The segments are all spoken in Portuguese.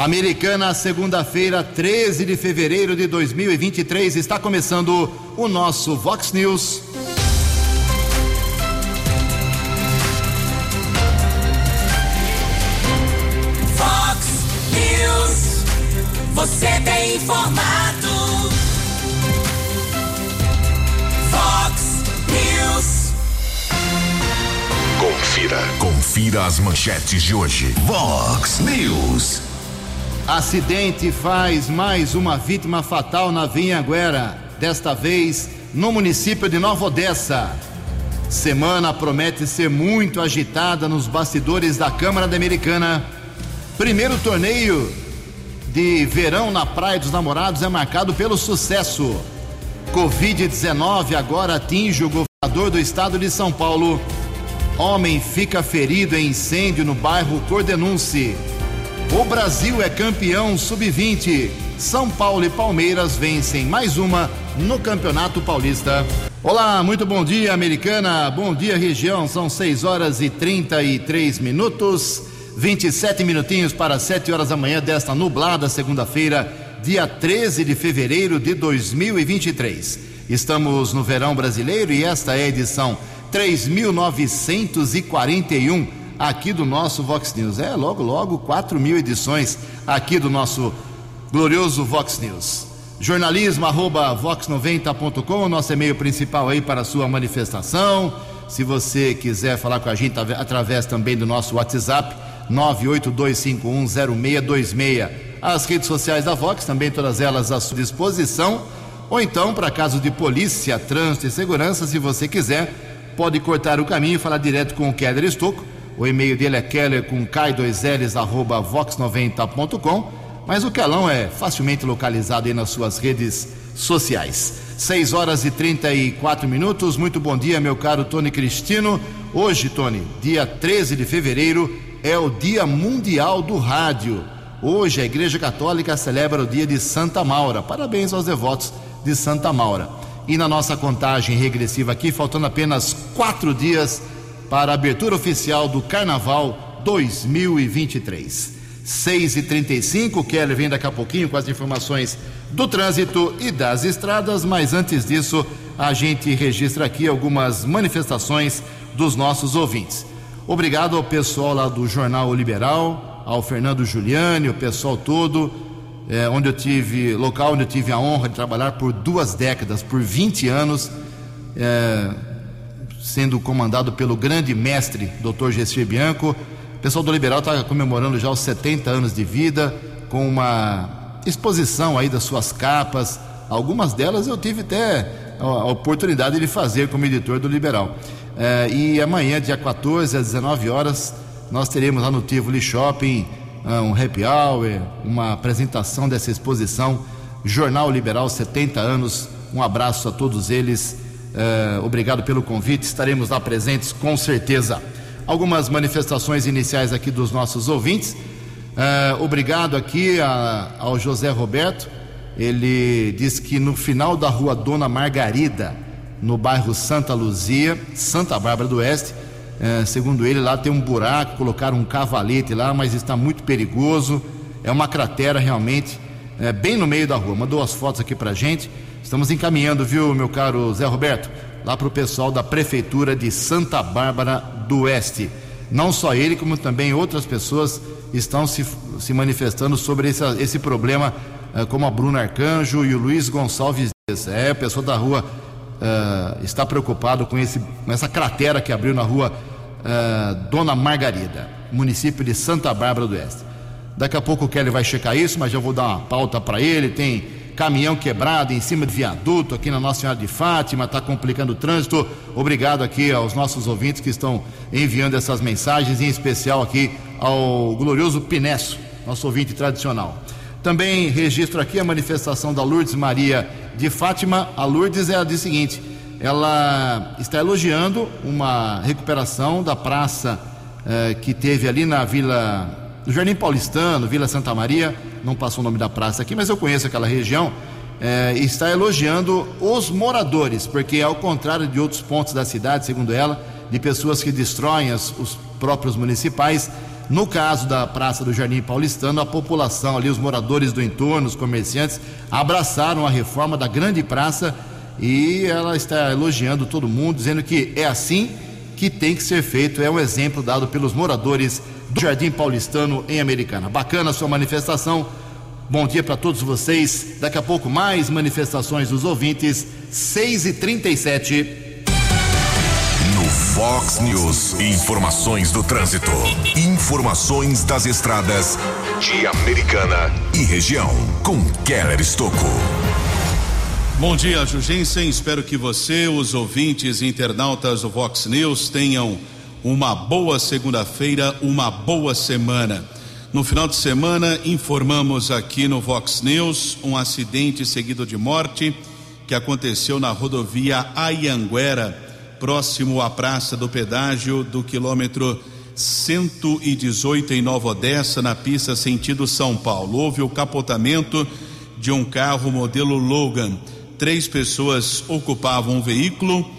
Americana, segunda-feira, 13 de fevereiro de 2023, está começando o nosso Vox News. Vox News, você tem informado. Vox News. Confira. Confira as manchetes de hoje. Vox News. Acidente faz mais uma vítima fatal na Vinhaguera, desta vez no município de Nova Odessa. Semana promete ser muito agitada nos bastidores da Câmara da Americana. Primeiro torneio de verão na Praia dos Namorados é marcado pelo sucesso. Covid-19 agora atinge o governador do estado de São Paulo. Homem fica ferido em incêndio no bairro Cordenunce. O Brasil é campeão sub-20. São Paulo e Palmeiras vencem mais uma no Campeonato Paulista. Olá, muito bom dia, Americana. Bom dia, região. São 6 horas e 33 minutos. 27 minutinhos para 7 horas da manhã desta nublada segunda-feira, dia 13 de fevereiro de 2023. Estamos no verão brasileiro e esta é a edição 3941 aqui do nosso Vox News. É, logo, logo, 4 mil edições aqui do nosso glorioso Vox News. Jornalismo arroba vox90.com, nosso e-mail principal aí para a sua manifestação. Se você quiser falar com a gente através também do nosso WhatsApp, 982510626. As redes sociais da Vox, também todas elas à sua disposição. Ou então, para casos de polícia, trânsito e segurança, se você quiser, pode cortar o caminho e falar direto com o Keller Estocco. O e-mail dele é keller com k2ls arroba vox90.com. Mas o Kelão é facilmente localizado aí nas suas redes sociais. 6 horas e 34 minutos. Muito bom dia, meu caro Tony Cristino. Hoje, Tony, dia 13 de fevereiro, é o Dia Mundial do Rádio. Hoje a Igreja Católica celebra o dia de Santa Maura. Parabéns aos devotos de Santa Maura. E na nossa contagem regressiva aqui, faltando apenas quatro dias para a abertura oficial do Carnaval 2023. 6 e 35 Keller vem daqui a pouquinho com as informações do trânsito e das estradas, mas antes disso, a gente registra aqui algumas manifestações dos nossos ouvintes. Obrigado ao pessoal lá do Jornal Liberal, ao Fernando Giuliani, o pessoal todo, é, onde eu tive, local onde eu tive a honra de trabalhar por duas décadas, por 20 anos, é, sendo comandado pelo grande mestre, Dr. Gessir Bianco. O pessoal do Liberal está comemorando já os 70 anos de vida, com uma exposição aí das suas capas. Algumas delas eu tive até a oportunidade de fazer como editor do Liberal. É, e amanhã, dia 14, às 19 horas, nós teremos lá no Tivoli Shopping um happy hour, uma apresentação dessa exposição Jornal Liberal 70 anos. Um abraço a todos eles. É, obrigado pelo convite. Estaremos lá presentes com certeza. Algumas manifestações iniciais aqui dos nossos ouvintes. É, obrigado aqui a, ao José Roberto. Ele diz que no final da rua Dona Margarida, no bairro Santa Luzia, Santa Bárbara do Oeste, é, segundo ele, lá tem um buraco, colocaram um cavalete lá, mas está muito perigoso. É uma cratera realmente, bem no meio da rua. Mandou as fotos aqui pra gente. Estamos encaminhando, viu, meu caro Zé Roberto, lá para o pessoal da Prefeitura de Santa Bárbara do Oeste. Não só ele, como também outras pessoas estão se, se manifestando sobre esse, esse problema, uh, como a Bruna Arcanjo e o Luiz Gonçalves Dias. É, pessoa da rua uh, está preocupado com, esse, com essa cratera que abriu na rua uh, Dona Margarida, município de Santa Bárbara do Oeste. Daqui a pouco o Kelly vai checar isso, mas já vou dar uma pauta para ele. Tem caminhão quebrado em cima de viaduto aqui na Nossa Senhora de Fátima, está complicando o trânsito. Obrigado aqui aos nossos ouvintes que estão enviando essas mensagens, em especial aqui ao glorioso Pinesso, nosso ouvinte tradicional. Também registro aqui a manifestação da Lourdes Maria de Fátima. A Lourdes ela diz o seguinte: ela está elogiando uma recuperação da praça eh, que teve ali na Vila no Jardim Paulistano, Vila Santa Maria, não passou o nome da praça aqui, mas eu conheço aquela região, é, está elogiando os moradores, porque ao contrário de outros pontos da cidade, segundo ela, de pessoas que destroem as, os próprios municipais, No caso da Praça do Jardim Paulistano, a população ali, os moradores do entorno, os comerciantes, abraçaram a reforma da grande praça e ela está elogiando todo mundo, dizendo que é assim que tem que ser feito. É um exemplo dado pelos moradores do Jardim Paulistano em Americana. Bacana a sua manifestação. Bom dia para todos vocês. Daqui a pouco mais manifestações dos ouvintes. 6 e 37 No Fox News, informações do trânsito. Informações das estradas de Americana e região. Com Keller Estocco. Bom dia, Jugensen. Espero que você, os ouvintes e internautas do Vox News tenham uma boa segunda-feira, uma boa semana. No final de semana, informamos aqui no Vox News um acidente seguido de morte que aconteceu na rodovia Ayanguera, próximo à Praça do Pedágio do quilômetro 118 em Nova Odessa, na pista sentido São Paulo. Houve o capotamento de um carro modelo Logan. Três pessoas ocupavam o veículo.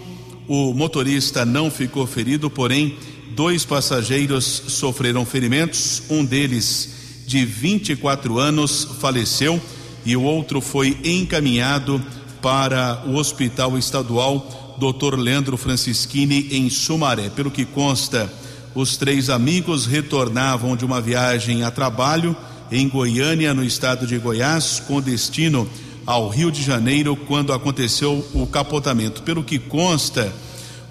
O motorista não ficou ferido, porém, dois passageiros sofreram ferimentos. Um deles, de 24 anos, faleceu e o outro foi encaminhado para o Hospital Estadual Dr. Leandro Francischini, em Sumaré. Pelo que consta, os três amigos retornavam de uma viagem a trabalho em Goiânia, no estado de Goiás, com destino ao Rio de Janeiro, quando aconteceu o capotamento. Pelo que consta,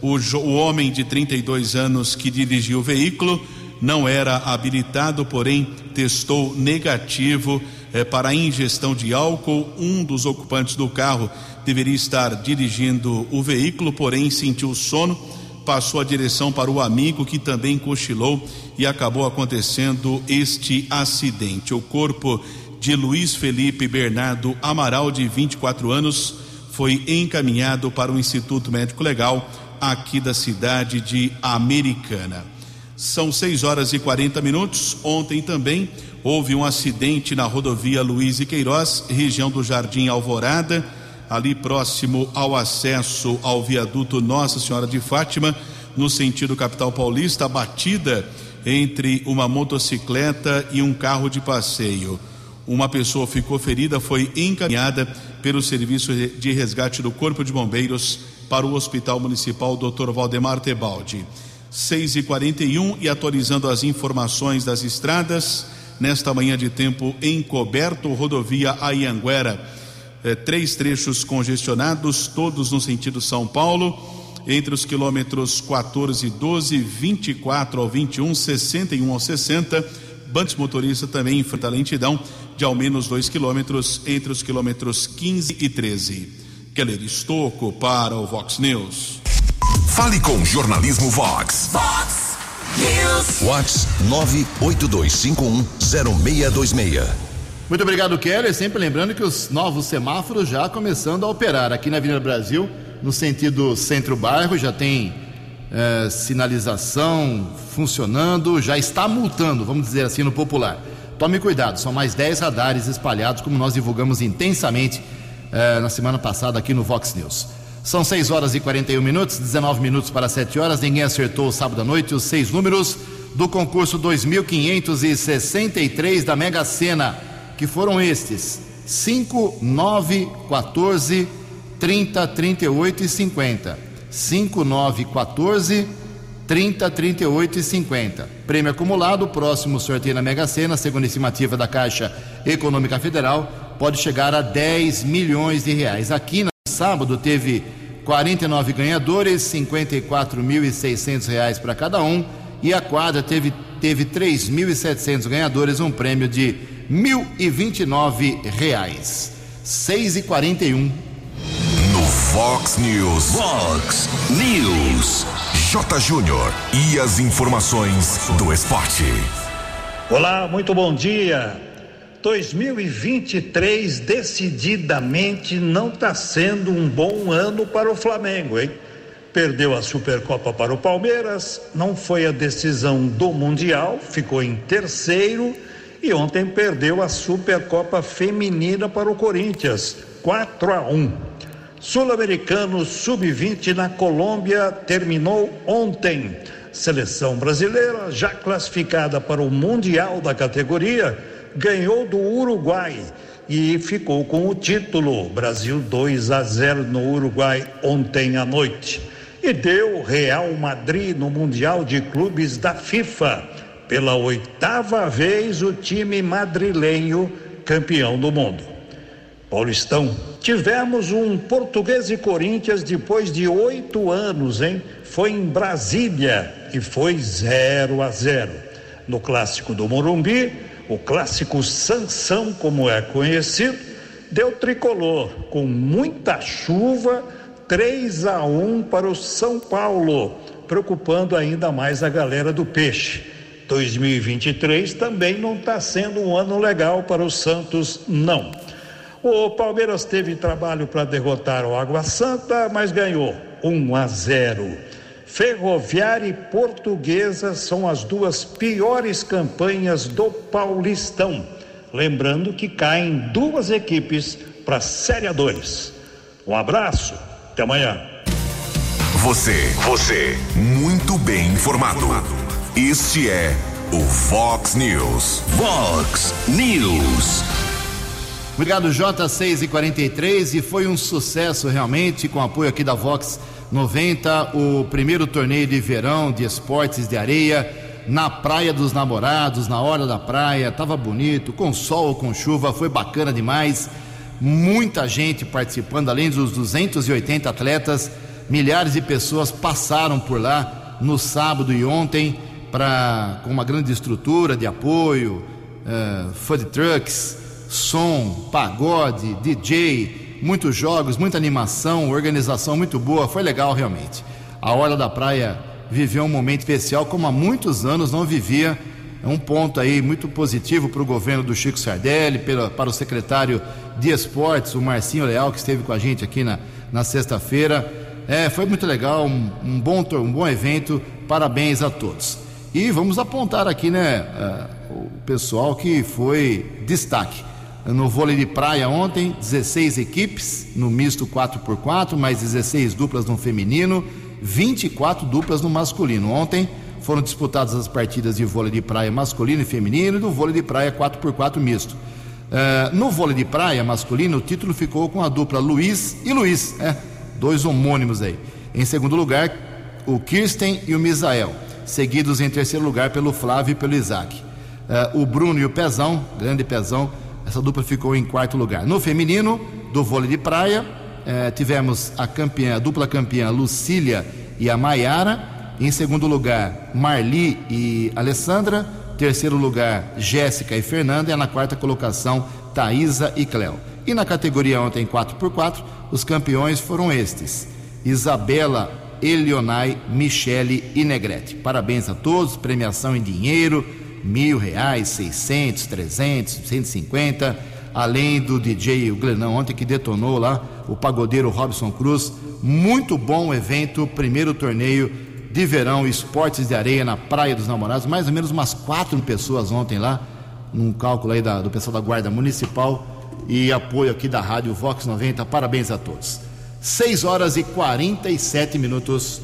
o, o homem de 32 anos que dirigiu o veículo não era habilitado, porém testou negativo eh, para a ingestão de álcool. Um dos ocupantes do carro deveria estar dirigindo o veículo, porém sentiu sono, passou a direção para o amigo que também cochilou e acabou acontecendo este acidente. O corpo de Luiz Felipe Bernardo Amaral, de 24 anos, foi encaminhado para o Instituto Médico Legal aqui da cidade de Americana. São 6 horas e 40 minutos. Ontem também houve um acidente na rodovia Luiz e Queiroz, região do Jardim Alvorada, ali próximo ao acesso ao viaduto Nossa Senhora de Fátima, no sentido capital paulista, batida entre uma motocicleta e um carro de passeio. Uma pessoa ficou ferida, foi encaminhada pelo serviço de resgate do Corpo de Bombeiros para o Hospital Municipal Dr. Valdemar Tebaldi. 6 e 41 e atualizando as informações das estradas, nesta manhã de tempo encoberto, rodovia Ayanguera. Eh, três trechos congestionados, todos no sentido São Paulo, entre os quilômetros 14 e 12, 24 ao 21, 61 ao 60. Bandes motorista também enfrenta lentidão de ao menos 2 quilômetros entre os quilômetros 15 e 13. Keller Estocco para o Vox News. Fale com o Jornalismo Vox. Vox News. Vox 982510626. Muito obrigado, Keller. Sempre lembrando que os novos semáforos já começando a operar aqui na Avenida Brasil, no sentido centro-bairro, já tem eh, sinalização funcionando, já está multando, vamos dizer assim, no popular. Tome cuidado, são mais 10 radares espalhados, como nós divulgamos intensamente eh, na semana passada aqui no Vox News. São 6 horas e 41 minutos, 19 minutos para 7 horas. Ninguém acertou o sábado à noite os seis números do concurso 2563 da Mega Sena, que foram estes: 5, 9, 14, 30, 38 e 50. 5, 9, 14, 30, 38 e 50. Prêmio acumulado, próximo sorteio na Mega Sena, segundo a estimativa da Caixa Econômica Federal, pode chegar a 10 milhões de reais. Aqui no sábado teve 49 ganhadores, 54.600 reais para cada um, e a quadra teve, teve 3.700 ganhadores, um prêmio de 1.029 reais. 6 e 41 No Fox News. Fox News. Júnior. E as informações do esporte. Olá, muito bom dia. 2023 decididamente não está sendo um bom ano para o Flamengo, hein? Perdeu a Supercopa para o Palmeiras, não foi a decisão do Mundial, ficou em terceiro e ontem perdeu a Supercopa Feminina para o Corinthians, 4 a 1. Sul-Americano Sub-20 na Colômbia terminou ontem. Seleção brasileira, já classificada para o Mundial da categoria, ganhou do Uruguai e ficou com o título. Brasil 2 a 0 no Uruguai ontem à noite. E deu Real Madrid no Mundial de Clubes da FIFA. Pela oitava vez, o time madrilenho campeão do mundo. Paulistão, tivemos um Português e Corinthians depois de oito anos, hein? Foi em Brasília e foi 0 a 0. No clássico do Morumbi, o clássico Sansão, como é conhecido, deu tricolor com muita chuva, 3 a 1 para o São Paulo, preocupando ainda mais a galera do peixe. 2023 também não está sendo um ano legal para o Santos, não. O Palmeiras teve trabalho para derrotar o Água Santa, mas ganhou 1 a 0. Ferroviária e Portuguesa são as duas piores campanhas do Paulistão. Lembrando que caem duas equipes para a Série A2. Um abraço, até amanhã. Você, você, muito bem informado. Este é o Fox News. Fox News. Obrigado, J6 e 43 e foi um sucesso realmente com apoio aqui da Vox 90, o primeiro torneio de verão de esportes de areia na Praia dos Namorados, na hora da praia, tava bonito, com sol ou com chuva, foi bacana demais. Muita gente participando, além dos 280 atletas, milhares de pessoas passaram por lá no sábado e ontem para com uma grande estrutura de apoio, uh, food trucks, som, pagode, DJ, muitos jogos, muita animação, organização muito boa, foi legal realmente. A Orla da Praia viveu um momento especial como há muitos anos não vivia. É um ponto aí muito positivo para o governo do Chico Sardelli, para o secretário de Esportes, o Marcinho Leal, que esteve com a gente aqui na, na sexta-feira. É, foi muito legal, um, um, bom, um bom evento, parabéns a todos. E vamos apontar aqui, né, uh, o pessoal que foi destaque no vôlei de praia ontem, 16 equipes no misto 4x4, mais 16 duplas no feminino, 24 duplas no masculino. Ontem foram disputadas as partidas de vôlei de praia masculino e feminino e do vôlei de praia 4x4 misto. Uh, no vôlei de praia masculino, o título ficou com a dupla Luiz e Luiz, é, dois homônimos aí. Em segundo lugar, o Kirsten e o Misael, seguidos em terceiro lugar pelo Flávio e pelo Isaac. Uh, o Bruno e o Pezão, grande Pezão, essa dupla ficou em quarto lugar. No feminino, do vôlei de praia, eh, tivemos a campeã, a dupla campeã Lucília e a Maiara. Em segundo lugar, Marli e Alessandra. Terceiro lugar, Jéssica e Fernanda. E na quarta colocação, Thaisa e Cléo. E na categoria ontem 4x4, os campeões foram estes: Isabela, Elionai, Michele e Negrete. Parabéns a todos, premiação em dinheiro mil reais, seiscentos, trezentos, cento e cinquenta, além do DJ o Glenão ontem que detonou lá o pagodeiro Robson Cruz. Muito bom evento, primeiro torneio de verão, esportes de areia na Praia dos Namorados, mais ou menos umas quatro pessoas ontem lá, num cálculo aí da, do pessoal da Guarda Municipal e apoio aqui da Rádio Vox 90. Parabéns a todos. 6 horas e 47 minutos.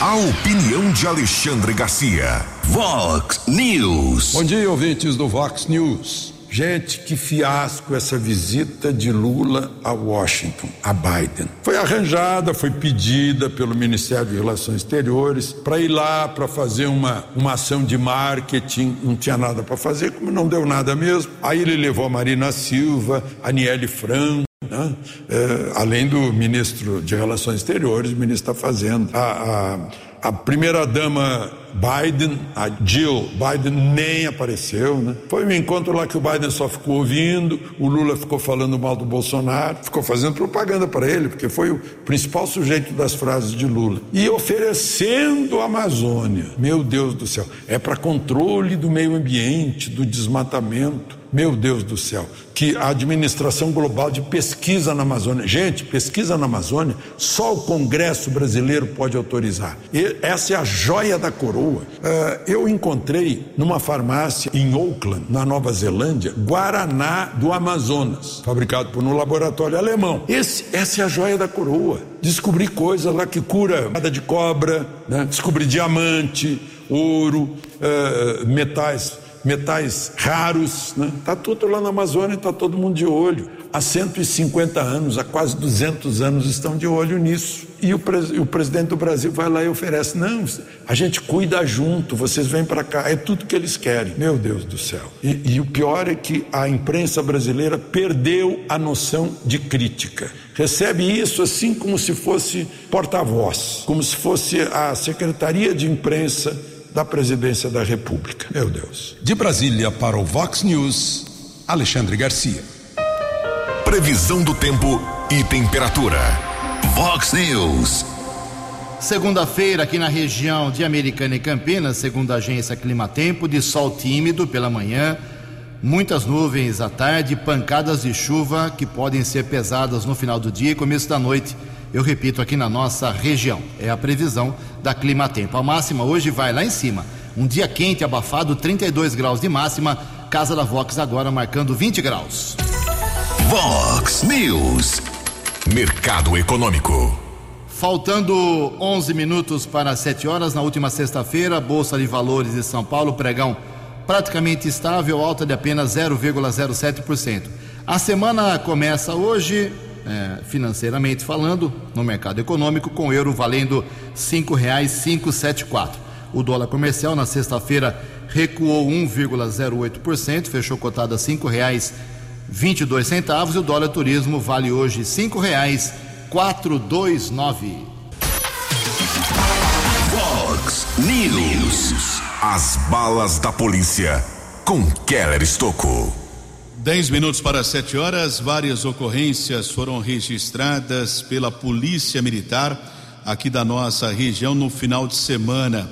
A opinião de Alexandre Garcia. Vox News. Bom dia, ouvintes do Vox News. Gente, que fiasco essa visita de Lula a Washington, a Biden. Foi arranjada, foi pedida pelo Ministério de Relações Exteriores para ir lá para fazer uma, uma ação de marketing. Não tinha nada para fazer, como não deu nada mesmo. Aí ele levou a Marina Silva, a Niele Franco. Né? É, além do ministro de Relações Exteriores, o ministro está fazendo. A, a, a primeira-dama Biden, a Jill Biden, nem apareceu. Né? Foi um encontro lá que o Biden só ficou ouvindo, o Lula ficou falando mal do Bolsonaro, ficou fazendo propaganda para ele, porque foi o principal sujeito das frases de Lula. E oferecendo a Amazônia. Meu Deus do céu, é para controle do meio ambiente, do desmatamento meu Deus do céu, que a administração global de pesquisa na Amazônia, gente, pesquisa na Amazônia, só o Congresso brasileiro pode autorizar. E essa é a joia da coroa. Uh, eu encontrei numa farmácia em Auckland, na Nova Zelândia, Guaraná do Amazonas, fabricado por um laboratório alemão. Esse, essa é a joia da coroa. Descobri coisa lá que cura nada de cobra, né? descobri diamante, ouro, uh, metais metais raros, né? Tá tudo lá na Amazônia, está todo mundo de olho. Há 150 anos, há quase 200 anos estão de olho nisso. E o, pres o presidente do Brasil vai lá e oferece: não, a gente cuida junto, vocês vêm para cá, é tudo que eles querem. Meu Deus do céu. E, e o pior é que a imprensa brasileira perdeu a noção de crítica. Recebe isso assim como se fosse porta-voz, como se fosse a Secretaria de Imprensa da presidência da República. Meu Deus. De Brasília para o Vox News, Alexandre Garcia. Previsão do tempo e temperatura. Vox News. Segunda-feira, aqui na região de Americana e Campinas, segundo a agência Climatempo, de sol tímido pela manhã, muitas nuvens à tarde, pancadas de chuva que podem ser pesadas no final do dia e começo da noite eu repito, aqui na nossa região. É a previsão da Clima Tempo. A máxima hoje vai lá em cima. Um dia quente, abafado, 32 graus de máxima. Casa da Vox agora marcando 20 graus. Vox News. Mercado Econômico. Faltando 11 minutos para 7 horas, na última sexta-feira, Bolsa de Valores de São Paulo, pregão praticamente estável, alta de apenas 0,07%. A semana começa hoje, é, financeiramente falando, no mercado econômico, com o euro valendo sete quatro. O dólar comercial na sexta-feira recuou 1,08%, fechou cotado a reais vinte e dois centavos. O dólar turismo vale hoje dois nove. Fox News. As balas da polícia com Keller Estocou. Dez minutos para sete horas, várias ocorrências foram registradas pela Polícia Militar aqui da nossa região no final de semana.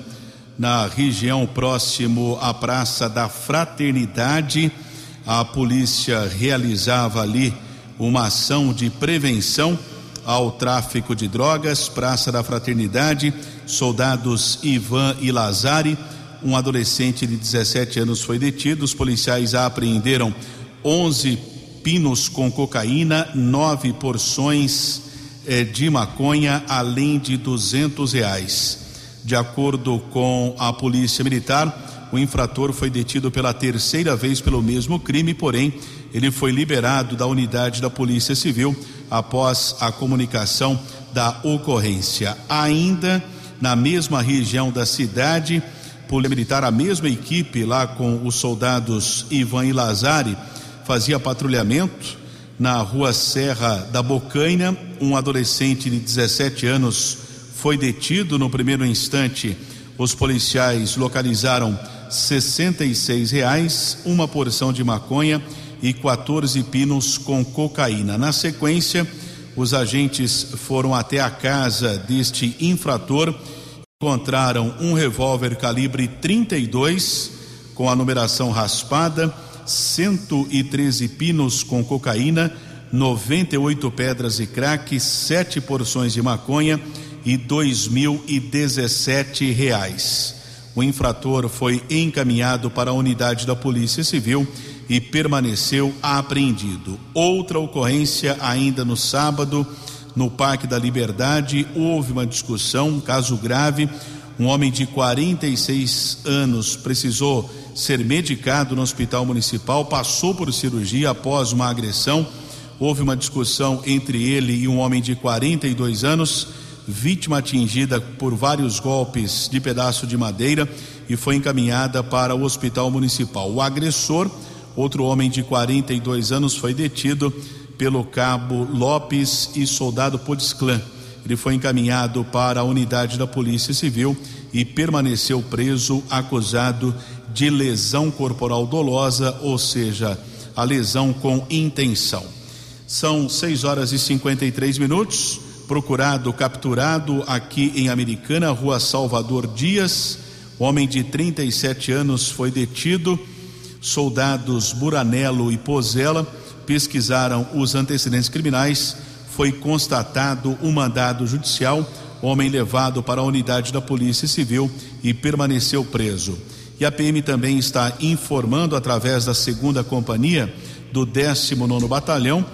Na região próximo à Praça da Fraternidade, a polícia realizava ali uma ação de prevenção ao tráfico de drogas. Praça da Fraternidade, soldados Ivan e Lazari, um adolescente de 17 anos foi detido. Os policiais apreenderam 11 pinos com cocaína, nove porções eh, de maconha, além de duzentos reais. De acordo com a polícia militar, o infrator foi detido pela terceira vez pelo mesmo crime, porém ele foi liberado da unidade da Polícia Civil após a comunicação da ocorrência. Ainda na mesma região da cidade, Polícia Militar, a mesma equipe lá com os soldados Ivan e Lazari fazia patrulhamento na rua Serra da Bocaina. Um adolescente de 17 anos foi detido. No primeiro instante, os policiais localizaram 66 reais, uma porção de maconha e 14 pinos com cocaína. Na sequência, os agentes foram até a casa deste infrator, encontraram um revólver calibre 32 com a numeração raspada 113 pinos com cocaína, 98 pedras de crack, sete porções de maconha e e dezessete reais. O infrator foi encaminhado para a unidade da Polícia Civil e permaneceu apreendido. Outra ocorrência ainda no sábado, no Parque da Liberdade, houve uma discussão, um caso grave. Um homem de 46 anos precisou ser medicado no hospital municipal, passou por cirurgia após uma agressão. Houve uma discussão entre ele e um homem de 42 anos, vítima atingida por vários golpes de pedaço de madeira e foi encaminhada para o hospital municipal. O agressor, outro homem de 42 anos, foi detido pelo cabo Lopes e soldado Podesclã. Ele foi encaminhado para a unidade da Polícia Civil e permaneceu preso, acusado de lesão corporal dolosa, ou seja, a lesão com intenção. São 6 horas e 53 minutos. Procurado, capturado aqui em Americana, rua Salvador Dias. Homem de 37 anos foi detido Soldados Buranello e Pozella pesquisaram os antecedentes criminais. Foi constatado um mandado judicial. Homem levado para a unidade da Polícia Civil e permaneceu preso. E a PM também está informando através da segunda companhia do 19 Batalhão.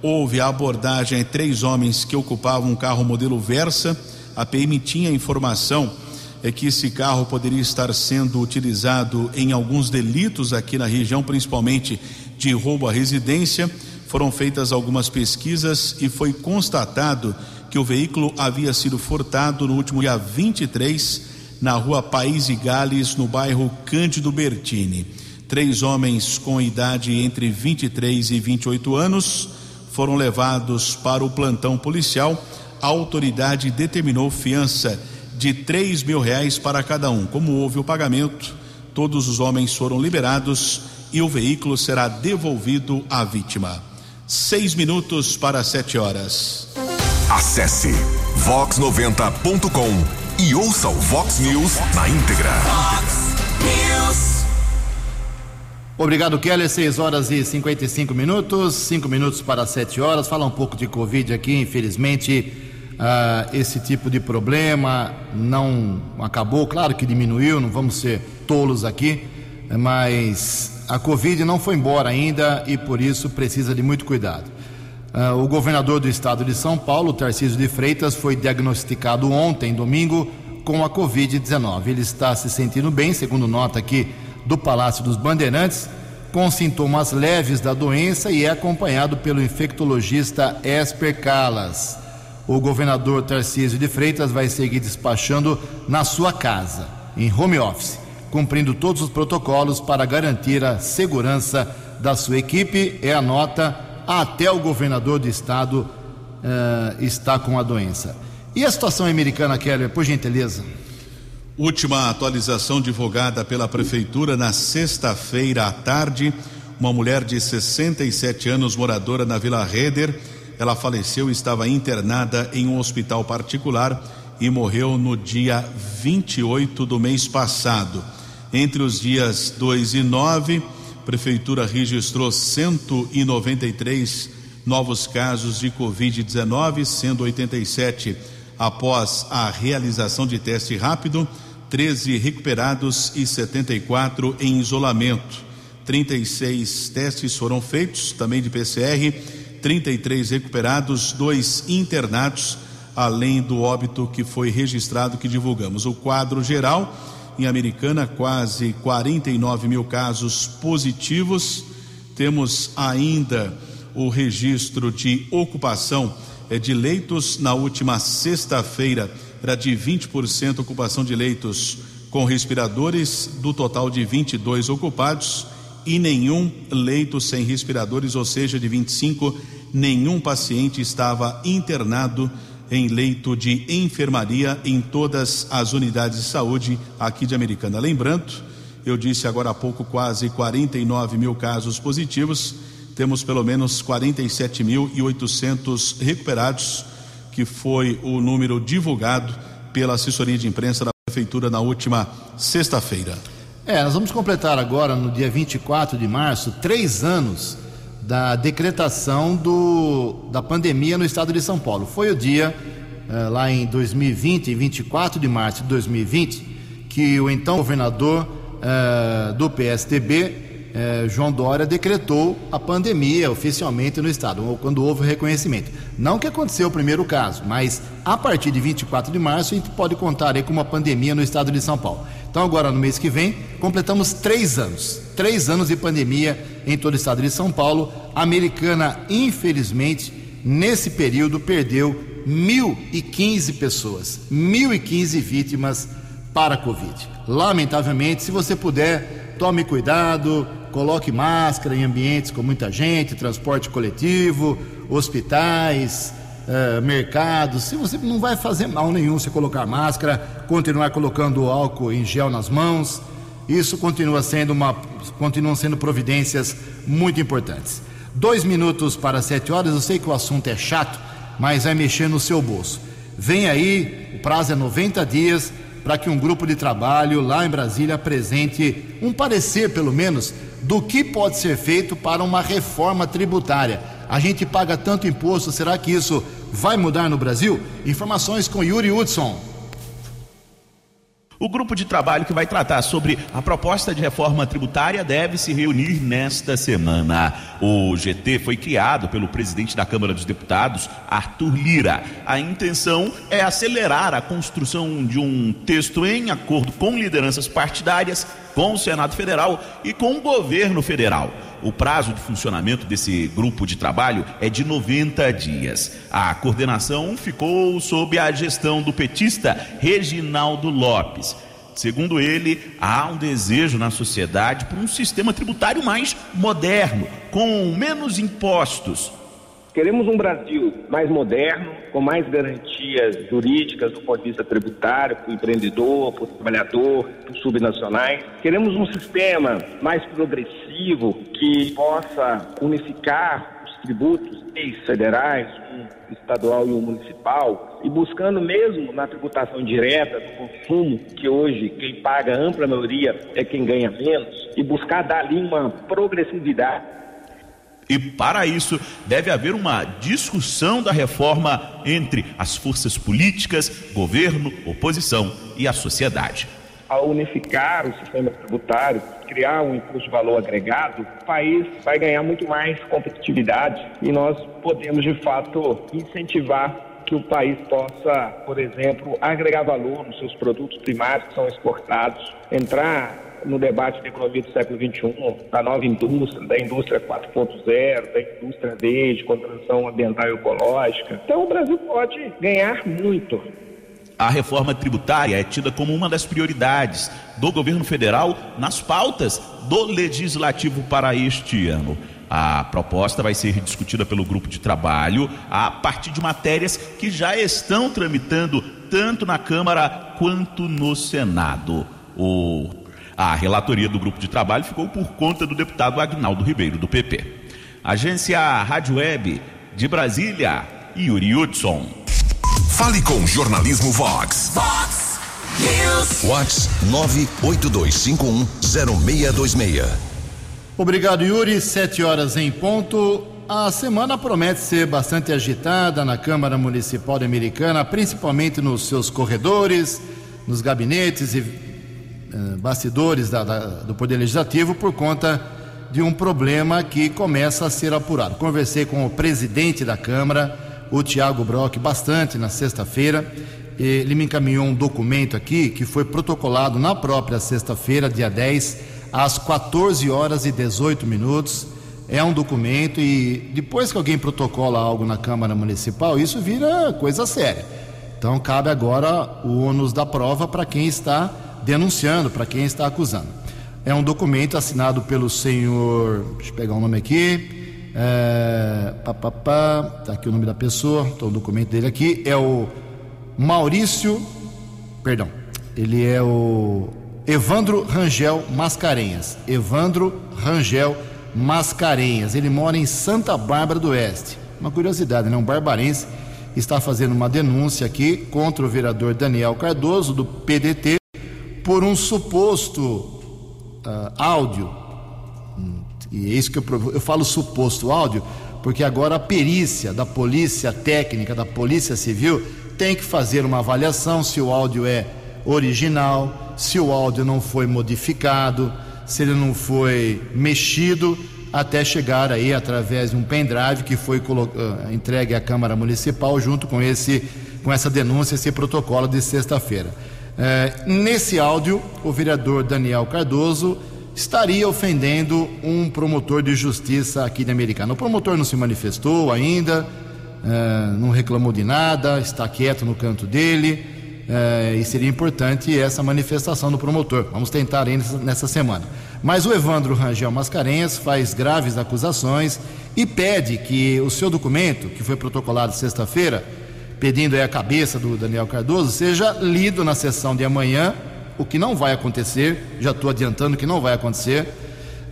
Houve a abordagem a três homens que ocupavam um carro modelo Versa. A PM tinha informação é que esse carro poderia estar sendo utilizado em alguns delitos aqui na região, principalmente de roubo à residência. Foram feitas algumas pesquisas e foi constatado que o veículo havia sido furtado no último dia 23 na rua País e Gales, no bairro Cândido Bertini. Três homens com idade entre 23 e 28 anos foram levados para o plantão policial. A autoridade determinou fiança de três mil reais para cada um. Como houve o pagamento, todos os homens foram liberados e o veículo será devolvido à vítima. Seis minutos para sete horas. Acesse vox90.com e ouça o Vox News na íntegra. Vox News. Obrigado, Keller. 6 horas e 55 minutos, cinco minutos para sete horas. Fala um pouco de Covid aqui, infelizmente uh, esse tipo de problema não acabou, claro que diminuiu, não vamos ser tolos aqui, mas a Covid não foi embora ainda e por isso precisa de muito cuidado. Uh, o governador do estado de São Paulo, Tarcísio de Freitas, foi diagnosticado ontem, domingo, com a Covid-19. Ele está se sentindo bem, segundo nota aqui do Palácio dos Bandeirantes, com sintomas leves da doença e é acompanhado pelo infectologista Esper Calas o governador Tarcísio de Freitas vai seguir despachando na sua casa, em home office, cumprindo todos os protocolos para garantir a segurança da sua equipe. É a nota, até o governador do estado uh, está com a doença. E a situação americana, Keller, por gentileza? Última atualização divulgada pela Prefeitura na sexta-feira à tarde. Uma mulher de 67 anos, moradora na Vila Reder, ela faleceu, estava internada em um hospital particular e morreu no dia 28 do mês passado. Entre os dias 2 e 9, a prefeitura registrou 193 novos casos de Covid-19, sendo 87 após a realização de teste rápido, 13 recuperados e 74 em isolamento. 36 testes foram feitos, também de PCR 33 recuperados, dois internados, além do óbito que foi registrado que divulgamos. O quadro geral em Americana, quase 49 mil casos positivos. Temos ainda o registro de ocupação é, de leitos na última sexta-feira, era de 20% ocupação de leitos com respiradores, do total de 22 ocupados e nenhum leito sem respiradores, ou seja, de 25, nenhum paciente estava internado em leito de enfermaria em todas as unidades de saúde aqui de Americana. Lembrando, eu disse agora há pouco quase 49 mil casos positivos, temos pelo menos 47.800 recuperados, que foi o número divulgado pela assessoria de imprensa da Prefeitura na última sexta-feira. É, nós vamos completar agora, no dia 24 de março, três anos da decretação do, da pandemia no estado de São Paulo. Foi o dia, eh, lá em 2020, 24 de março de 2020, que o então governador eh, do PSDB, eh, João Dória, decretou a pandemia oficialmente no estado, quando houve o reconhecimento. Não que aconteceu o primeiro caso, mas a partir de 24 de março a gente pode contar com uma pandemia no estado de São Paulo. Então, agora no mês que vem, completamos três anos três anos de pandemia em todo o estado de São Paulo. A americana, infelizmente, nesse período perdeu 1.015 pessoas, 1.015 vítimas para a Covid. Lamentavelmente, se você puder, tome cuidado, coloque máscara em ambientes com muita gente, transporte coletivo, hospitais, uh, mercados. Se você não vai fazer mal nenhum se colocar máscara, continuar colocando álcool em gel nas mãos. Isso continua sendo uma, continuam sendo providências muito importantes. Dois minutos para sete horas, eu sei que o assunto é chato, mas vai mexer no seu bolso. Vem aí, o prazo é 90 dias para que um grupo de trabalho lá em Brasília apresente um parecer, pelo menos, do que pode ser feito para uma reforma tributária. A gente paga tanto imposto, será que isso vai mudar no Brasil? Informações com Yuri Hudson. O grupo de trabalho que vai tratar sobre a proposta de reforma tributária deve se reunir nesta semana. O GT foi criado pelo presidente da Câmara dos Deputados, Arthur Lira. A intenção é acelerar a construção de um texto em acordo com lideranças partidárias, com o Senado Federal e com o governo federal. O prazo de funcionamento desse grupo de trabalho é de 90 dias. A coordenação ficou sob a gestão do petista Reginaldo Lopes. Segundo ele, há um desejo na sociedade por um sistema tributário mais moderno, com menos impostos, Queremos um Brasil mais moderno, com mais garantias jurídicas do ponto de vista tributário, para o empreendedor, para o trabalhador, para os subnacionais. Queremos um sistema mais progressivo que possa unificar os tributos federais, um estadual e um municipal, e buscando mesmo na tributação direta do consumo, que hoje quem paga a ampla maioria é quem ganha menos, e buscar dali uma progressividade e para isso deve haver uma discussão da reforma entre as forças políticas, governo, oposição e a sociedade. Ao unificar o sistema tributário, criar um imposto de valor agregado, o país vai ganhar muito mais competitividade e nós podemos, de fato, incentivar que o país possa, por exemplo, agregar valor nos seus produtos primários que são exportados, entrar no debate da economia do século XXI, da nova indústria, da indústria 4.0, da indústria verde, com transição ambiental e ecológica. Então, o Brasil pode ganhar muito. A reforma tributária é tida como uma das prioridades do governo federal nas pautas do legislativo para este ano. A proposta vai ser discutida pelo grupo de trabalho a partir de matérias que já estão tramitando tanto na Câmara quanto no Senado. O a relatoria do grupo de trabalho ficou por conta do deputado Agnaldo Ribeiro, do PP. Agência Rádio Web de Brasília, Yuri Hudson. Fale com Jornalismo Vox. Vox News. Vox 982510626. Obrigado, Yuri. Sete horas em ponto. A semana promete ser bastante agitada na Câmara Municipal Americana, principalmente nos seus corredores, nos gabinetes e bastidores da, da, do Poder Legislativo por conta de um problema que começa a ser apurado. Conversei com o presidente da Câmara, o Tiago Brock, bastante na sexta-feira. Ele me encaminhou um documento aqui que foi protocolado na própria sexta-feira, dia 10, às 14 horas e 18 minutos. É um documento e depois que alguém protocola algo na Câmara Municipal, isso vira coisa séria. Então cabe agora o ônus da prova para quem está denunciando para quem está acusando. É um documento assinado pelo senhor. Deixa eu pegar o nome aqui. É, pá, pá, pá, tá aqui o nome da pessoa, tá o documento dele aqui. É o Maurício. Perdão. Ele é o Evandro Rangel Mascarenhas. Evandro Rangel Mascarenhas. Ele mora em Santa Bárbara do Oeste. Uma curiosidade, né? Um barbarense está fazendo uma denúncia aqui contra o vereador Daniel Cardoso, do PDT, por um suposto uh, áudio. E é isso que eu, eu falo suposto áudio, porque agora a perícia da polícia técnica, da polícia civil, tem que fazer uma avaliação se o áudio é original, se o áudio não foi modificado, se ele não foi mexido, até chegar aí através de um pendrive que foi uh, entregue à Câmara Municipal junto com esse com essa denúncia, esse protocolo de sexta-feira. É, nesse áudio, o vereador Daniel Cardoso estaria ofendendo um promotor de justiça aqui de Americana. O promotor não se manifestou ainda, é, não reclamou de nada, está quieto no canto dele, é, e seria importante essa manifestação do promotor. Vamos tentar ainda nessa semana. Mas o Evandro Rangel Mascarenhas faz graves acusações e pede que o seu documento, que foi protocolado sexta-feira, pedindo aí a cabeça do Daniel Cardoso, seja lido na sessão de amanhã, o que não vai acontecer, já estou adiantando que não vai acontecer,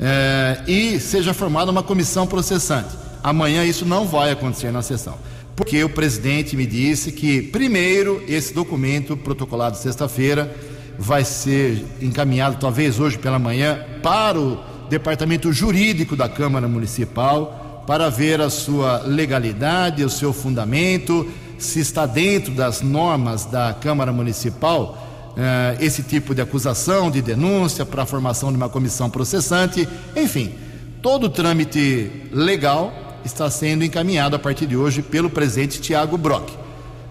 é, e seja formada uma comissão processante. Amanhã isso não vai acontecer na sessão, porque o presidente me disse que, primeiro, esse documento protocolado sexta-feira vai ser encaminhado, talvez hoje pela manhã, para o departamento jurídico da Câmara Municipal para ver a sua legalidade, o seu fundamento, se está dentro das normas da Câmara Municipal eh, esse tipo de acusação, de denúncia para a formação de uma comissão processante, enfim, todo o trâmite legal está sendo encaminhado a partir de hoje pelo presidente Tiago Brock.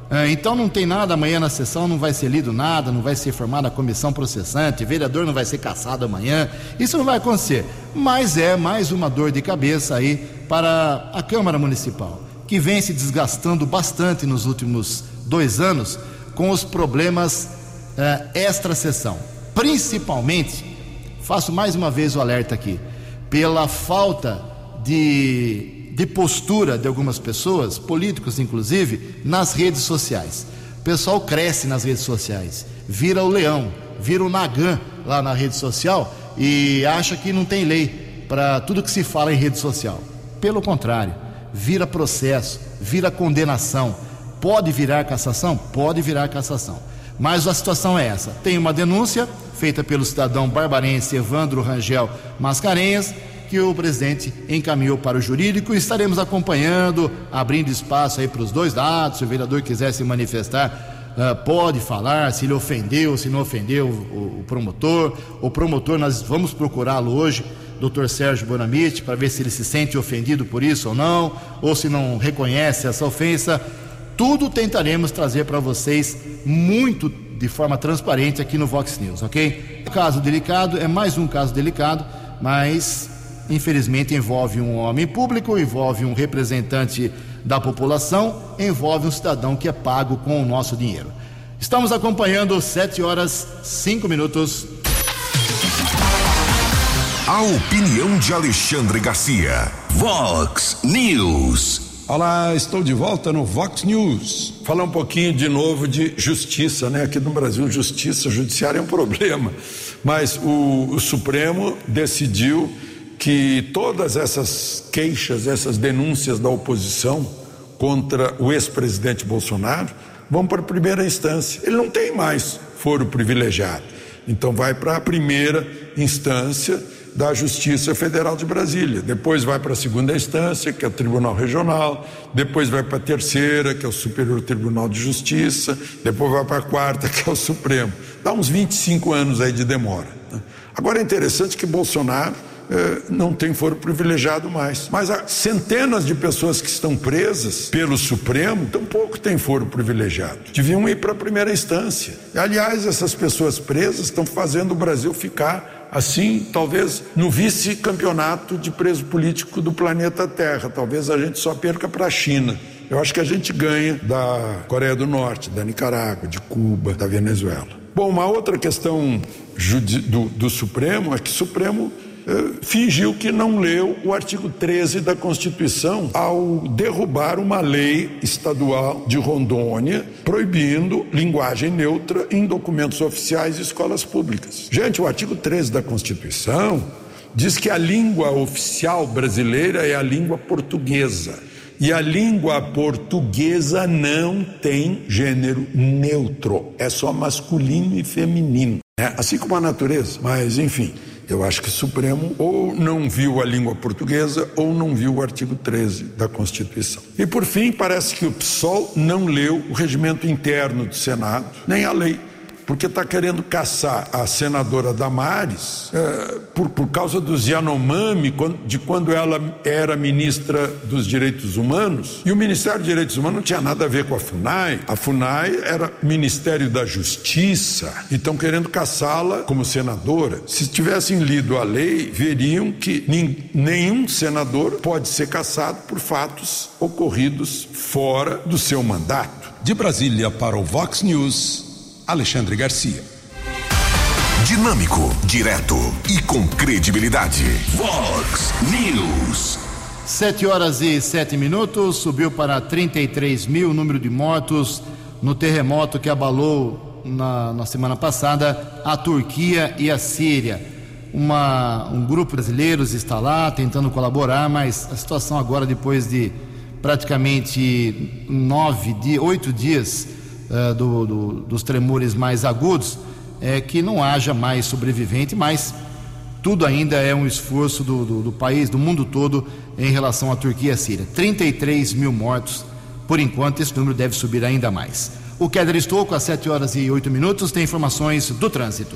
É, então não tem nada amanhã na sessão, não vai ser lido nada, não vai ser formada a comissão processante, vereador não vai ser caçado amanhã, isso não vai acontecer. Mas é mais uma dor de cabeça aí para a Câmara Municipal, que vem se desgastando bastante nos últimos dois anos com os problemas é, extra-sessão. Principalmente, faço mais uma vez o alerta aqui, pela falta de de postura de algumas pessoas, políticos inclusive, nas redes sociais. O pessoal cresce nas redes sociais, vira o leão, vira o nagã lá na rede social e acha que não tem lei para tudo que se fala em rede social. Pelo contrário, vira processo, vira condenação. Pode virar cassação? Pode virar cassação. Mas a situação é essa: tem uma denúncia feita pelo cidadão barbarense Evandro Rangel Mascarenhas que o presidente encaminhou para o jurídico estaremos acompanhando, abrindo espaço aí para os dois lados. Se o vereador quiser se manifestar, uh, pode falar se ele ofendeu, se não ofendeu o promotor. O promotor, nós vamos procurá-lo hoje, doutor Sérgio Bonamite, para ver se ele se sente ofendido por isso ou não, ou se não reconhece essa ofensa. Tudo tentaremos trazer para vocês muito de forma transparente aqui no Vox News, ok? Caso delicado, é mais um caso delicado, mas infelizmente envolve um homem público, envolve um representante da população, envolve um cidadão que é pago com o nosso dinheiro. Estamos acompanhando 7 horas 5 minutos. A opinião de Alexandre Garcia. Vox News. Olá, estou de volta no Vox News. Falar um pouquinho de novo de justiça, né? Aqui no Brasil, justiça, judiciário é um problema. Mas o, o Supremo decidiu que todas essas queixas, essas denúncias da oposição contra o ex-presidente Bolsonaro vão para a primeira instância. Ele não tem mais foro privilegiado. Então vai para a primeira instância da Justiça Federal de Brasília. Depois vai para a segunda instância, que é o Tribunal Regional, depois vai para a terceira, que é o Superior Tribunal de Justiça, depois vai para a quarta, que é o Supremo. Dá uns 25 anos aí de demora. Né? Agora é interessante que Bolsonaro eh, não tem foro privilegiado mais. Mas há centenas de pessoas que estão presas pelo Supremo, tampouco têm foro privilegiado. Deviam ir para a primeira instância. Aliás, essas pessoas presas estão fazendo o Brasil ficar assim, talvez no vice-campeonato de preso político do planeta Terra. Talvez a gente só perca para a China. Eu acho que a gente ganha da Coreia do Norte, da Nicarágua, de Cuba, da Venezuela. Bom, uma outra questão do, do Supremo é que o Supremo fingiu que não leu o artigo 13 da Constituição ao derrubar uma lei estadual de Rondônia proibindo linguagem neutra em documentos oficiais e escolas públicas. Gente, o artigo 13 da Constituição diz que a língua oficial brasileira é a língua portuguesa. E a língua portuguesa não tem gênero neutro, é só masculino e feminino. É assim como a natureza, mas enfim. Eu acho que o Supremo ou não viu a língua portuguesa ou não viu o artigo 13 da Constituição. E por fim, parece que o PSOL não leu o regimento interno do Senado, nem a lei porque está querendo caçar a senadora Damares é, por, por causa dos Yanomami, de quando ela era ministra dos Direitos Humanos. E o Ministério dos Direitos Humanos não tinha nada a ver com a FUNAI. A FUNAI era Ministério da Justiça e estão querendo caçá-la como senadora. Se tivessem lido a lei, veriam que nenhum senador pode ser caçado por fatos ocorridos fora do seu mandato. De Brasília para o Vox News. Alexandre Garcia. Dinâmico, direto e com credibilidade. Vox News. Sete horas e sete minutos, subiu para 33 mil o número de mortos no terremoto que abalou na, na semana passada a Turquia e a Síria. Uma, um grupo de brasileiros está lá tentando colaborar, mas a situação agora, depois de praticamente nove, oito dias uh, do, do, dos tremores mais agudos é que não haja mais sobrevivente, mas tudo ainda é um esforço do, do, do país, do mundo todo, em relação à Turquia e à Síria. 33 mil mortos, por enquanto, esse número deve subir ainda mais. O Keller Estouco, às 7 horas e 8 minutos, tem informações do trânsito.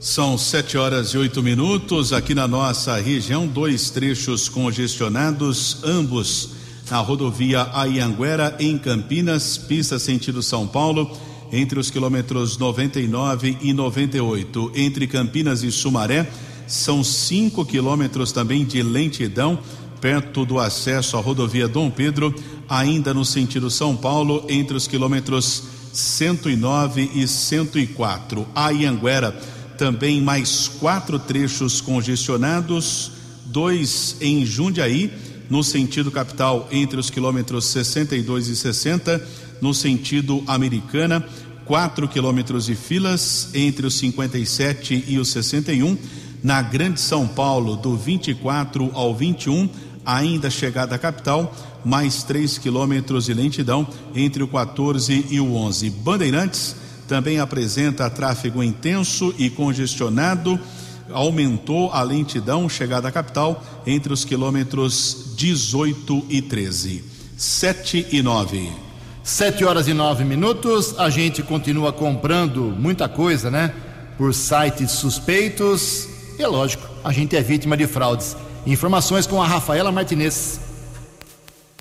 São 7 horas e 8 minutos. Aqui na nossa região, dois trechos congestionados, ambos na rodovia Ayanguera, em Campinas, pista sentido São Paulo, entre os quilômetros 99 e 98. Entre Campinas e Sumaré, são 5 quilômetros também de lentidão, perto do acesso à rodovia Dom Pedro, ainda no sentido São Paulo, entre os quilômetros 109 e 104. Ayanguera, também mais quatro trechos congestionados, dois em Jundiaí no sentido capital entre os quilômetros 62 e 60, no sentido americana, 4 quilômetros de filas entre os 57 e os 61, na Grande São Paulo, do 24 ao 21, ainda chegada à capital, mais 3 quilômetros de lentidão entre o 14 e o 11. Bandeirantes também apresenta tráfego intenso e congestionado aumentou a lentidão chegada à capital entre os quilômetros 18 e 13. 7 e 9. 7 horas e 9 minutos. A gente continua comprando muita coisa, né? Por sites suspeitos. E é lógico, a gente é vítima de fraudes. Informações com a Rafaela Martinez.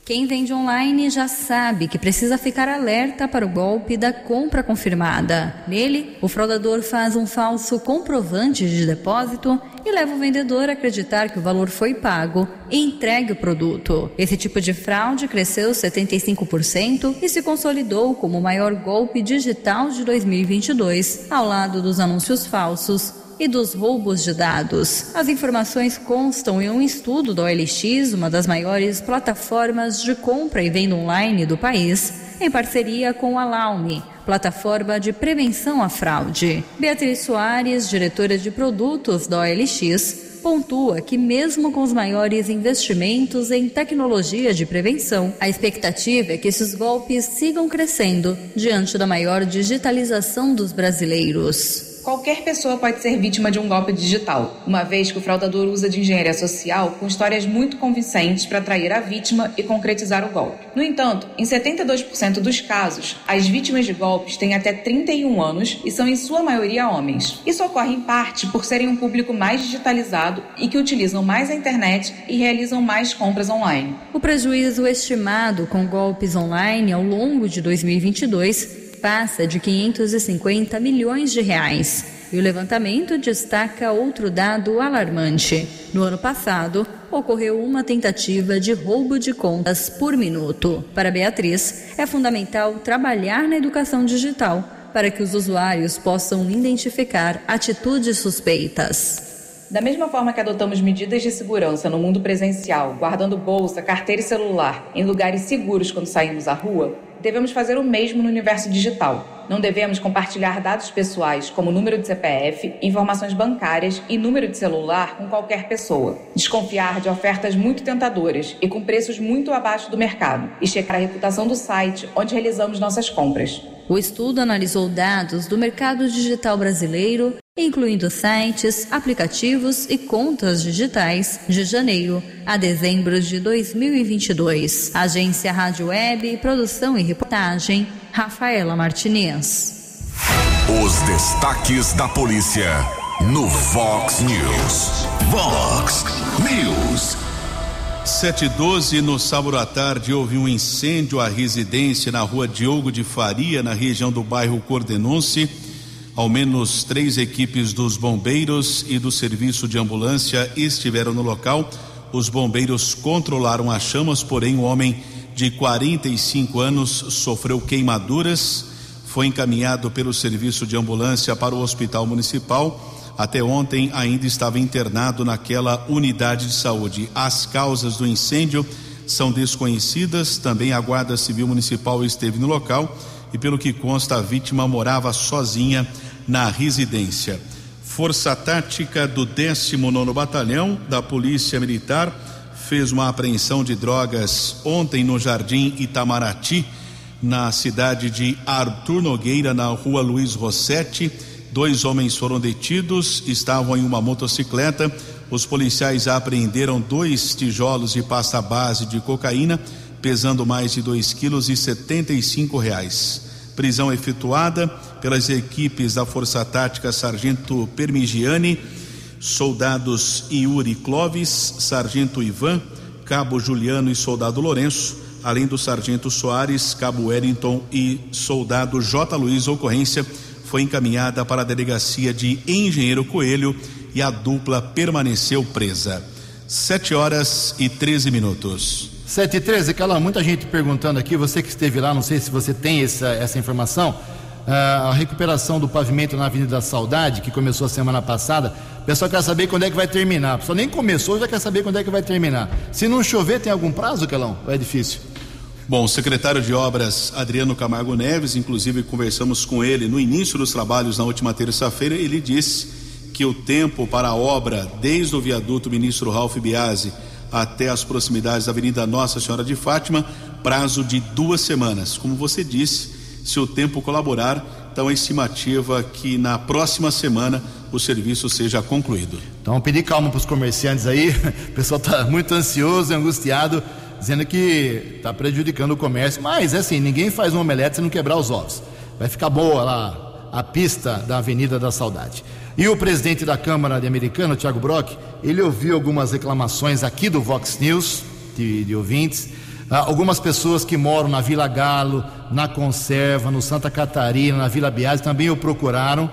Quem vende online já sabe que precisa ficar alerta para o golpe da compra confirmada. Nele, o fraudador faz um falso comprovante de depósito e leva o vendedor a acreditar que o valor foi pago e entregue o produto. Esse tipo de fraude cresceu 75% e se consolidou como o maior golpe digital de 2022, ao lado dos anúncios falsos e dos roubos de dados. As informações constam em um estudo da OLX, uma das maiores plataformas de compra e venda online do país, em parceria com a Laume, plataforma de prevenção à fraude. Beatriz Soares, diretora de produtos da OLX, pontua que, mesmo com os maiores investimentos em tecnologia de prevenção, a expectativa é que esses golpes sigam crescendo diante da maior digitalização dos brasileiros qualquer pessoa pode ser vítima de um golpe digital, uma vez que o fraudador usa de engenharia social com histórias muito convincentes para atrair a vítima e concretizar o golpe. No entanto, em 72% dos casos, as vítimas de golpes têm até 31 anos e são em sua maioria homens. Isso ocorre em parte por serem um público mais digitalizado e que utilizam mais a internet e realizam mais compras online. O prejuízo estimado com golpes online ao longo de 2022 passa de 550 milhões de reais. E o levantamento destaca outro dado alarmante. No ano passado, ocorreu uma tentativa de roubo de contas por minuto. Para Beatriz, é fundamental trabalhar na educação digital para que os usuários possam identificar atitudes suspeitas. Da mesma forma que adotamos medidas de segurança no mundo presencial, guardando bolsa, carteira e celular em lugares seguros quando saímos à rua, devemos fazer o mesmo no universo digital. Não devemos compartilhar dados pessoais, como número de CPF, informações bancárias e número de celular com qualquer pessoa. Desconfiar de ofertas muito tentadoras e com preços muito abaixo do mercado. E checar a reputação do site onde realizamos nossas compras. O estudo analisou dados do mercado digital brasileiro incluindo sites, aplicativos e contas digitais, de janeiro a dezembro de 2022. Agência Rádio Web, produção e reportagem, Rafaela Martinez. Os destaques da polícia no Vox News. Vox News. 712 no sábado à tarde houve um incêndio à residência na rua Diogo de Faria, na região do bairro Cordenonce. Ao menos três equipes dos bombeiros e do serviço de ambulância estiveram no local. Os bombeiros controlaram as chamas, porém, o um homem de 45 anos sofreu queimaduras. Foi encaminhado pelo serviço de ambulância para o hospital municipal. Até ontem ainda estava internado naquela unidade de saúde. As causas do incêndio são desconhecidas. Também a Guarda Civil Municipal esteve no local e, pelo que consta, a vítima morava sozinha na residência. Força Tática do 19 Batalhão da Polícia Militar fez uma apreensão de drogas ontem no Jardim Itamaraty, na cidade de Artur Nogueira, na rua Luiz Rossetti. Dois homens foram detidos, estavam em uma motocicleta. Os policiais apreenderam dois tijolos de pasta base de cocaína, pesando mais de 2 quilos e 75 reais. Prisão efetuada pelas equipes da Força Tática Sargento Permigiani, soldados Yuri Clovis, Sargento Ivan, Cabo Juliano e Soldado Lourenço, além do Sargento Soares, Cabo Wellington e Soldado J. Luiz. Ocorrência foi encaminhada para a delegacia de Engenheiro Coelho e a dupla permaneceu presa. Sete horas e 13 minutos. Sete e treze, Calão, muita gente perguntando aqui, você que esteve lá, não sei se você tem essa, essa informação, ah, a recuperação do pavimento na Avenida da Saudade, que começou a semana passada, o pessoal quer saber quando é que vai terminar. O pessoal nem começou, já quer saber quando é que vai terminar. Se não chover, tem algum prazo, Calão? Ou é difícil? Bom, o secretário de Obras, Adriano Camargo Neves, inclusive conversamos com ele no início dos trabalhos na última terça-feira, ele disse que o tempo para a obra, desde o viaduto Ministro Ralph Biasi até as proximidades da Avenida Nossa Senhora de Fátima, prazo de duas semanas. Como você disse, se o tempo colaborar, então a estimativa que na próxima semana o serviço seja concluído. Então, pedir calma para os comerciantes aí, o pessoal está muito ansioso, angustiado dizendo que está prejudicando o comércio, mas é assim, ninguém faz um omelete se não quebrar os ovos. Vai ficar boa lá a pista da Avenida da Saudade. E o presidente da Câmara de Americana, Tiago Brock, ele ouviu algumas reclamações aqui do Vox News, de, de ouvintes, ah, algumas pessoas que moram na Vila Galo, na Conserva, no Santa Catarina, na Vila Biase, também o procuraram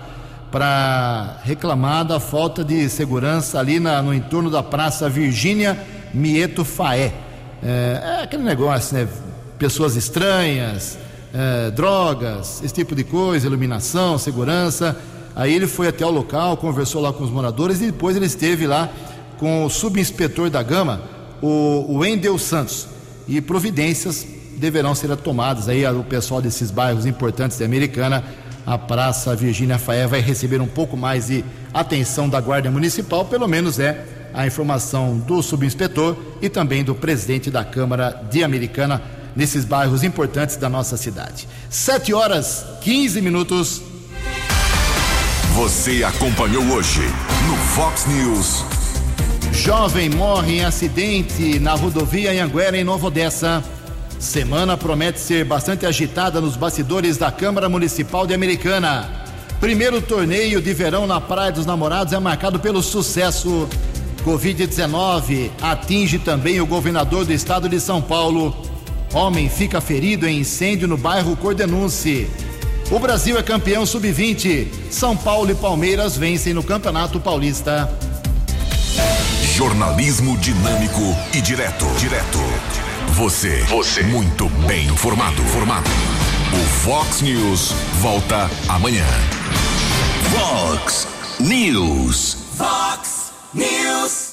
para reclamar da falta de segurança ali na, no entorno da Praça Virgínia Mieto Faé. É, é aquele negócio, né? Pessoas estranhas, é, drogas, esse tipo de coisa, iluminação, segurança. Aí ele foi até o local, conversou lá com os moradores e depois ele esteve lá com o subinspetor da Gama, o Wendel Santos. E providências deverão ser tomadas. Aí o pessoal desses bairros importantes da Americana, a Praça Virgínia Faé vai receber um pouco mais de atenção da Guarda Municipal, pelo menos é a informação do subinspetor e também do presidente da Câmara de Americana nesses bairros importantes da nossa cidade. Sete horas, 15 minutos. Você acompanhou hoje no Fox News. Jovem morre em acidente na rodovia Anhanguera, em Nova Odessa. Semana promete ser bastante agitada nos bastidores da Câmara Municipal de Americana. Primeiro torneio de verão na Praia dos Namorados é marcado pelo sucesso Covid-19 atinge também o governador do estado de São Paulo. Homem fica ferido em incêndio no bairro Cordenunce. O Brasil é campeão sub-20. São Paulo e Palmeiras vencem no Campeonato Paulista. Jornalismo dinâmico e direto. Direto. Você. Você. Muito bem informado. Formado. O Fox News volta amanhã. Fox News. Fox News.